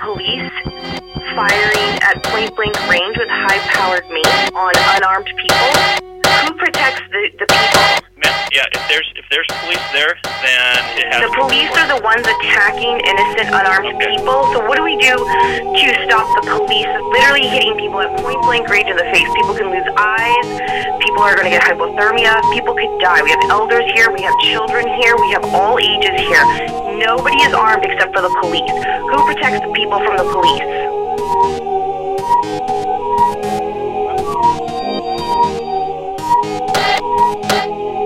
police firing at point blank range with high powered mace on unarmed people. Who protects the, the people? Yeah, if there's if there's police there, then it has. The police are the ones attacking innocent, unarmed Okay. people. So what do we do to stop the police literally hitting people at point blank range in the face? People can lose eyes. People are going to get hypothermia. People could die. We have elders here. We have children here. We have all ages here. Nobody is armed except for the police. Who protects the people from the police?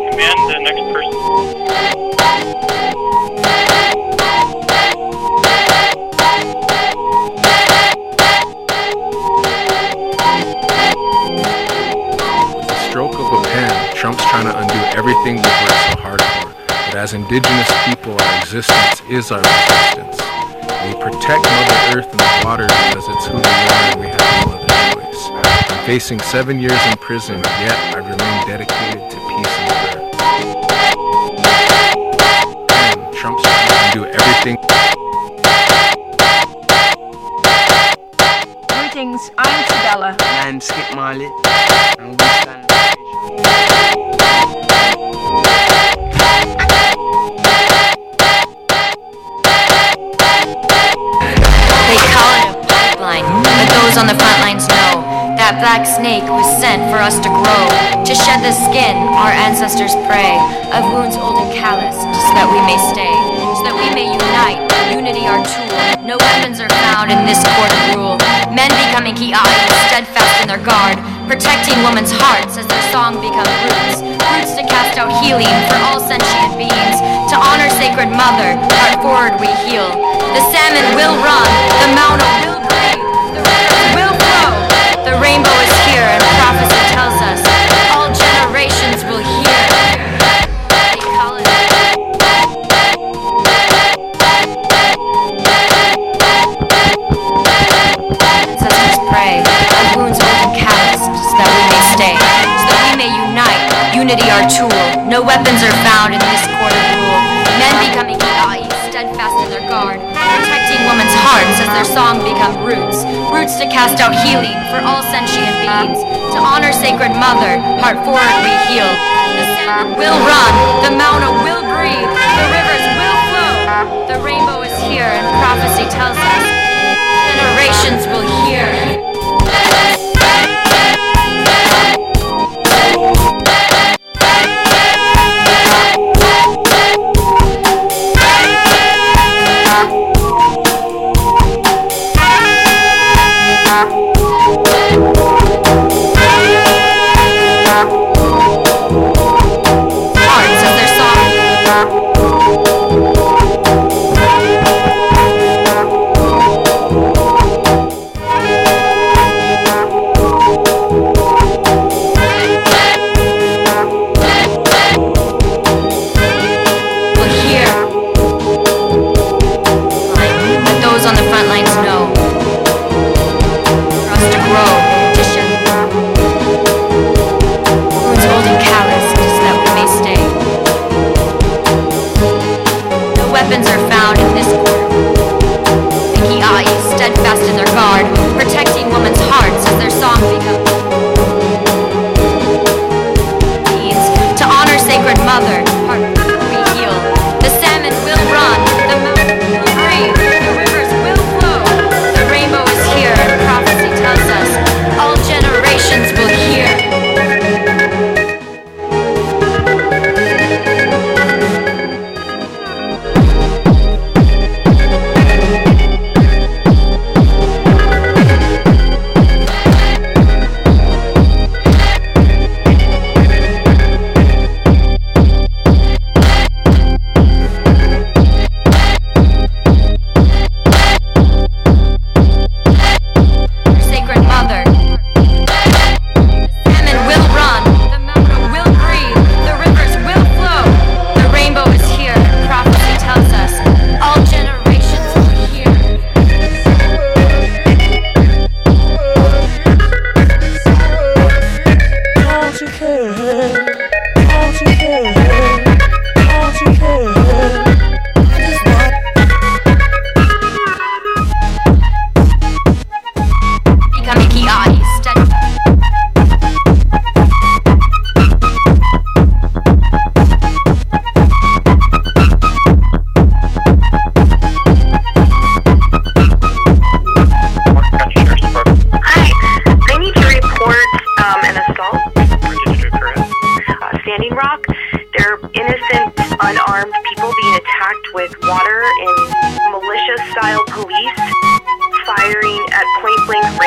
Command the next person. As indigenous people, our existence is our resistance. We protect Mother Earth and the water because it's who we are and we have no other choice. I'm facing seven years in prison, yet I remain dedicated to peace and prayer. And Trump's trying to undo everything Greetings, I'm Sabella. And Skip Marley. And we stand that black snake was sent for us to grow, to shed the skin our ancestors pray, of wounds old and calloused, so that we may stay, so that we may unite, unity our tool. No weapons are found in this court of rule. Men becoming kiai, steadfast in their guard, protecting women's hearts as their song become roots, roots to cast out healing for all sentient beings, to honor sacred mother, heart forward we heal. The salmon will run, the mountain will and prophecy tells us all generations will hear. Pray, wounds so that we may stay, so we may unite, unity our tool. No weapons are found their song become roots, roots to cast out healing for all sentient beings, to honor sacred mother, heart forward we heal. The salmon will run, the mountain will breathe, the rivers will flow. The rainbow is here, and prophecy tells us generations will hear.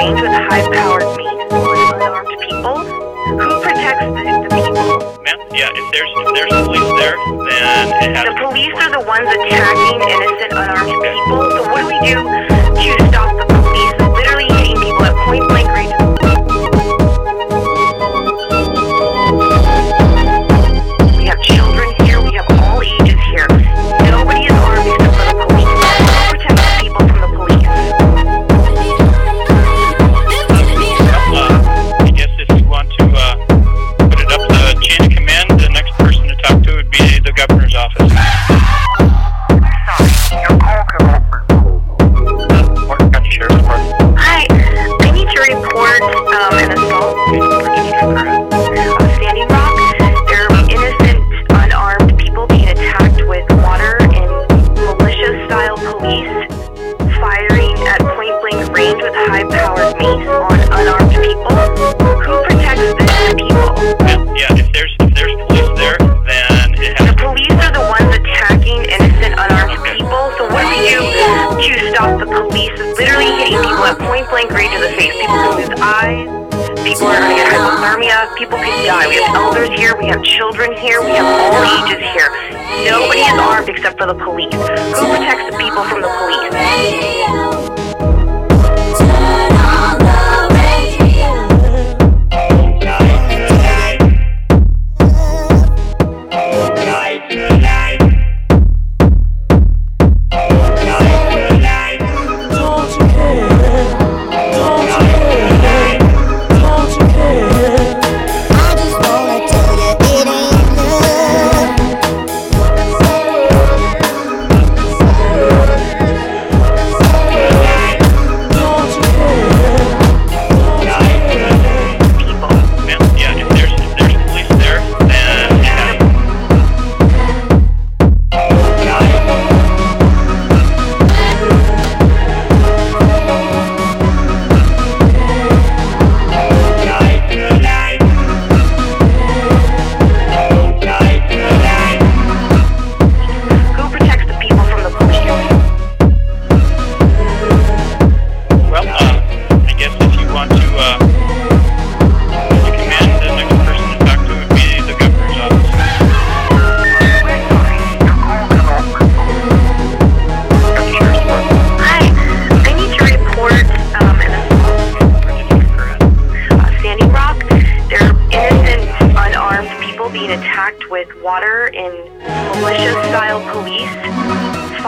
Range with high-powered on unarmed people. Who protects the, the people? Ma'am, yeah, if there's if there's police there, then it has The to be police are the ones attacking innocent unarmed people. So what do we do to stop the stop the police is literally hitting people at point blank range of the face? People can lose eyes. People are going to get hypothermia. People can die. We have elders here. We have children here. We have all ages here. Nobody is armed except for the police. Who protects the people from the police?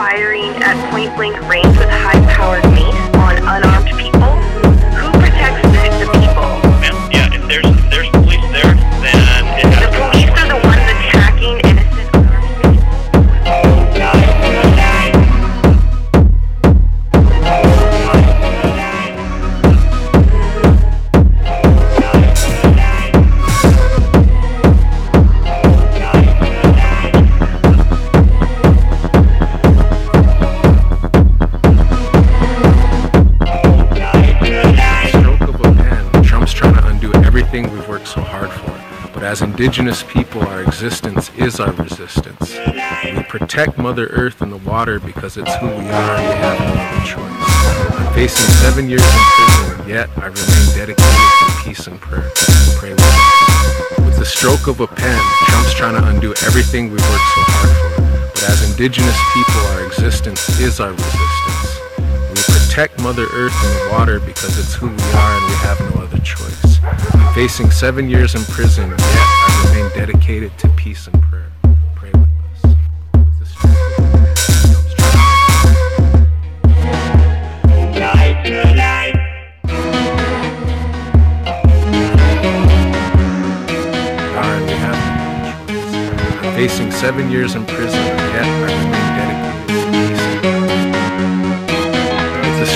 Firing at point-blank range with high-powered mace on unarmed indigenous people, our existence is our resistance. We protect Mother Earth and the water because it's who we are and we have no other choice. I'm facing seven years in prison, yet I remain dedicated to peace and prayer. Pray with me. With the stroke of a pen, Trump's trying to undo everything we've worked so hard for. But as indigenous people, our existence is our resistance. Protect Mother Earth and the water because it's who we are and we have no other choice. Facing seven years in prison, yet I remain dedicated to peace and prayer. Pray with us. With the strength of the man, Trump's trying to- We are and we have no choice. I'm facing seven years in prison, yet I remain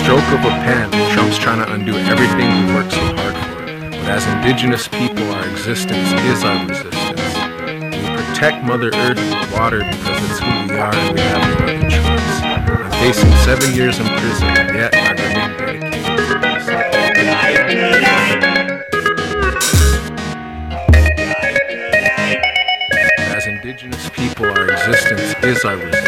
stroke of a pen, Trump's trying to undo everything we've worked so hard for. But as indigenous people, our existence is our resistance. We protect Mother Earth and water because it's who we are and we have no other choice. I'm facing seven years in prison, yet I remain dedicated. As indigenous people, our existence is our resistance.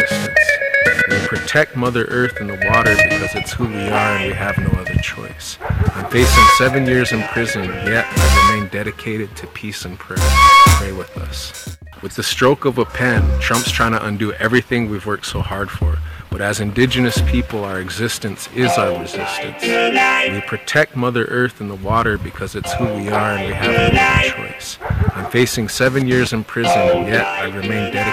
Protect Mother Earth and the water because it's who we are and we have no other choice. I'm facing seven years in prison, yet I remain dedicated to peace and prayer. Pray with us. With the stroke of a pen, Trump's trying to undo everything we've worked so hard for. But as indigenous people, our existence is our resistance. We protect Mother Earth and the water because it's who we are and we have no other choice. I'm facing seven years in prison, yet I remain dedicated.